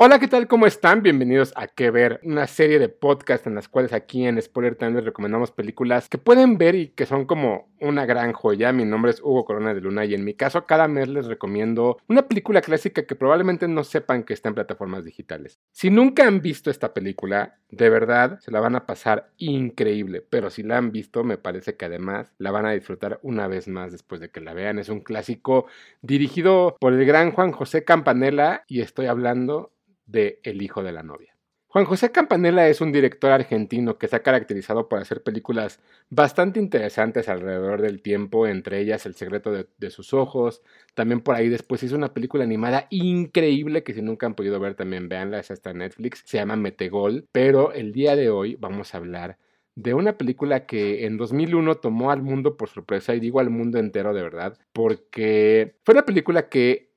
Hola, ¿qué tal? ¿Cómo están? Bienvenidos a Que Ver, una serie de podcasts en las cuales aquí en Spoiler Time les recomendamos películas que pueden ver y que son como una gran joya. Mi nombre es Hugo Corona de Luna y en mi caso cada mes les recomiendo una película clásica que probablemente no sepan que está en plataformas digitales. Si nunca han visto esta película, de verdad se la van a pasar increíble, pero si la han visto me parece que además la van a disfrutar una vez más después de que la vean. Es un clásico dirigido por el gran Juan José Campanella y estoy hablando de El hijo de la novia. Juan José Campanella es un director argentino que se ha caracterizado por hacer películas bastante interesantes alrededor del tiempo, entre ellas El secreto de, sus ojos. También por ahí después hizo una película animada increíble que si nunca han podido ver también véanla, es hasta Netflix, se llama Metegol. Pero el día de hoy vamos a hablar de una película que en 2001 tomó al mundo por sorpresa, y digo al mundo entero de verdad, porque fue una película que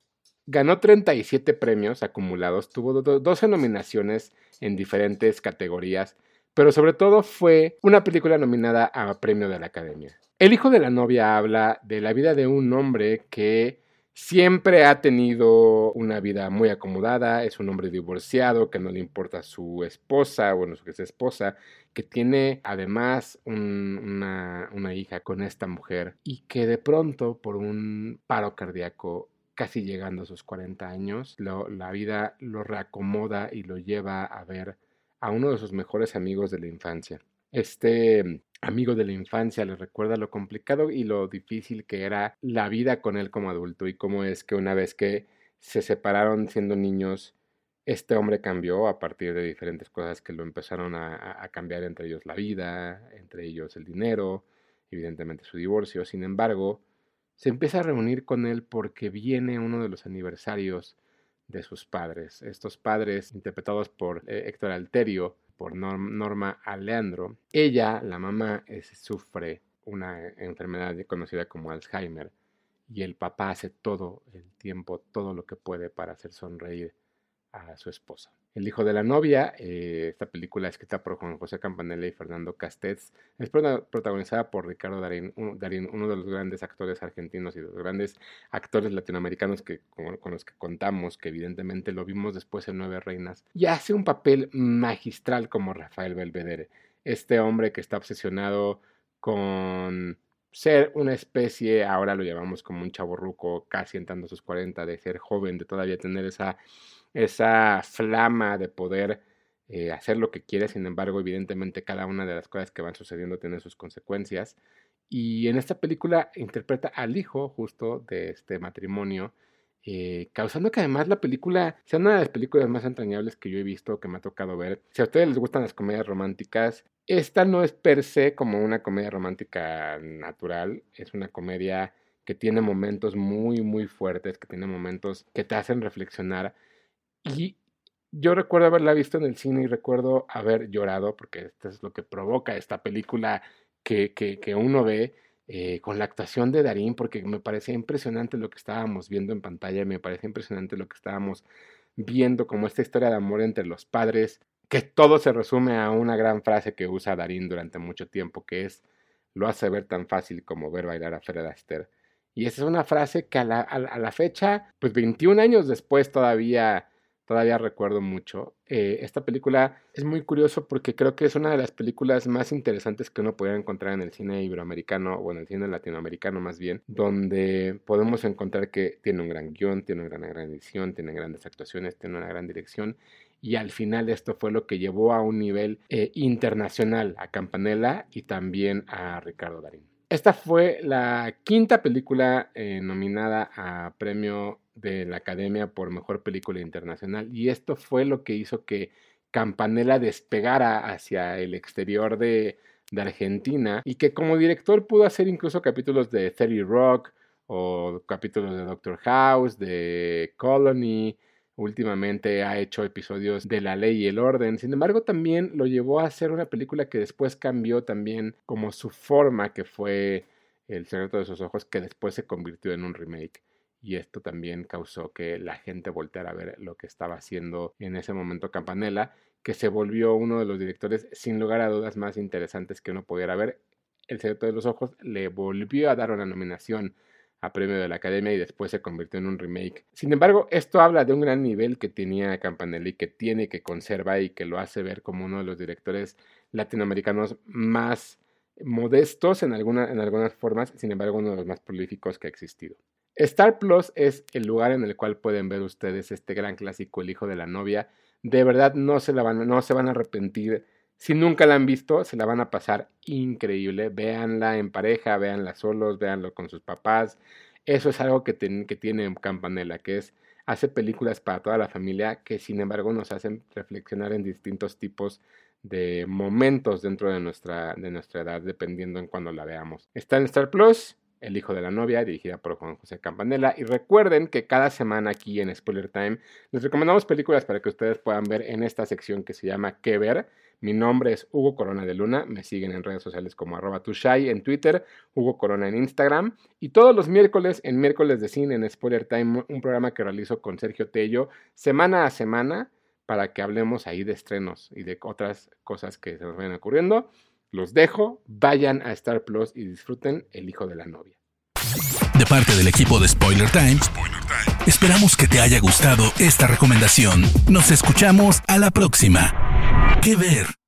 Ganó 37 premios acumulados, tuvo 12 nominaciones en diferentes categorías, pero sobre todo fue una película nominada a Premio de la Academia. El hijo de la novia habla de la vida de un hombre que siempre ha tenido una vida muy acomodada, es un hombre divorciado, que no le importa su esposa, bueno, su esposa, que tiene además una, una hija con esta mujer y que de pronto por un paro cardíaco casi llegando a sus 40 años, la vida lo reacomoda y lo lleva a ver a uno de sus mejores amigos de la infancia. Este amigo de la infancia le recuerda lo complicado y lo difícil que era la vida con él como adulto y cómo es que una vez que se separaron siendo niños, este hombre cambió a partir de diferentes cosas que lo empezaron a, a cambiar, entre ellos la vida, entre ellos el dinero, evidentemente su divorcio. Sin embargo, se empieza a reunir con él porque viene uno de los aniversarios de sus padres. Estos padres, interpretados por eh, Héctor Alterio, por Norma Aleandro, ella, la mamá, sufre una enfermedad conocida como Alzheimer y el papá hace todo el tiempo, todo lo que puede para hacer sonreír a su esposa. El hijo de la novia, eh, esta película escrita por Juan José Campanella y Fernando Castets, es protagonizada por Ricardo Darín, uno de los grandes actores argentinos y de los grandes actores latinoamericanos que, con, con, los que contamos, que evidentemente lo vimos después en Nueve Reinas, y hace un papel magistral como Rafael Belvedere, este hombre que está obsesionado con ser una especie, ahora lo llamamos como un chavo ruco, casi entrando a sus 40, de ser joven, de todavía tener esa esa flama de poder eh, hacer lo que quiere, sin embargo, evidentemente cada una de las cosas que van sucediendo tiene sus consecuencias. Y en esta película interpreta al hijo justo de este matrimonio, eh, causando que además la película sea una de las películas más entrañables que yo he visto, que me ha tocado ver. Si a ustedes les gustan las comedias románticas, esta no es per se como una comedia romántica natural, es una comedia que tiene momentos muy, muy fuertes, que tiene momentos que te hacen reflexionar. Y yo recuerdo haberla visto en el cine y recuerdo haber llorado, porque esto es lo que provoca esta película que, que, que uno ve eh, con la actuación de Darín, porque me parecía impresionante lo que estábamos viendo en pantalla, me parecía impresionante lo que estábamos viendo, como esta historia de amor entre los padres, que todo se resume a una gran frase que usa Darín durante mucho tiempo, que es, lo hace ver tan fácil como ver bailar a Fred Astaire. Y esa es una frase que a la, a la fecha, pues 21 años después todavía todavía recuerdo mucho. Eh, esta película es muy curioso porque creo que es una de las películas más interesantes que uno puede encontrar en el cine iberoamericano o en el cine latinoamericano más bien, donde podemos encontrar que tiene un gran guion, tiene una gran, edición, tiene grandes actuaciones, tiene una gran dirección y al final esto fue lo que llevó a un nivel eh, internacional a Campanella y también a Ricardo Darín. Esta fue la quinta película eh, nominada a premio de la Academia por Mejor Película Internacional y esto fue lo que hizo que Campanella despegara hacia el exterior de, de Argentina y que como director pudo hacer incluso capítulos de 30 Rock o capítulos de Doctor House, de Colony, últimamente ha hecho episodios de La Ley y el Orden. Sin embargo, también lo llevó a hacer una película que después cambió también como su forma, que fue El secreto de sus ojos, que después se convirtió en un remake. Y esto también causó que la gente volteara a ver lo que estaba haciendo en ese momento Campanella, que se volvió uno de los directores sin lugar a dudas más interesantes que uno pudiera ver. El secreto de los ojos le volvió a dar una nominación a premio de la Academia y después se convirtió en un remake. Sin embargo, esto habla de un gran nivel que tenía Campanelli, que tiene, que conserva y que lo hace ver como uno de los directores latinoamericanos más modestos en, en algunas formas, sin embargo uno de los más prolíficos que ha existido. Star Plus es el lugar en el cual pueden ver ustedes este gran clásico, El hijo de la novia. De verdad no se, van, no se van a arrepentir. Si nunca la han visto, se la van a pasar increíble. Véanla en pareja, véanla solos, véanlo con sus papás. Eso es algo que, que tiene Campanella, que es hace películas para toda la familia que sin embargo nos hacen reflexionar en distintos tipos de momentos dentro de nuestra, de nuestra edad, dependiendo en cuando la veamos. Está en Star Plus, El hijo de la novia, dirigida por Juan José Campanella. Y recuerden que cada semana aquí en Spoiler Time les recomendamos películas para que ustedes puedan ver en esta sección que se llama ¿Qué ver? Mi nombre es Hugo Corona de Luna. Me siguen en redes sociales como arroba tushai en Twitter, Hugo Corona en Instagram. Y todos los miércoles en miércoles de cine en Spoiler Time, un programa que realizo con Sergio Tello semana a semana para que hablemos ahí de estrenos y de otras cosas que se nos vayan ocurriendo. Los dejo, vayan a Star Plus y disfruten El hijo de la novia. De parte del equipo de Spoiler Times, esperamos que te haya gustado esta recomendación. Nos escuchamos a la próxima. ¿Qué ver?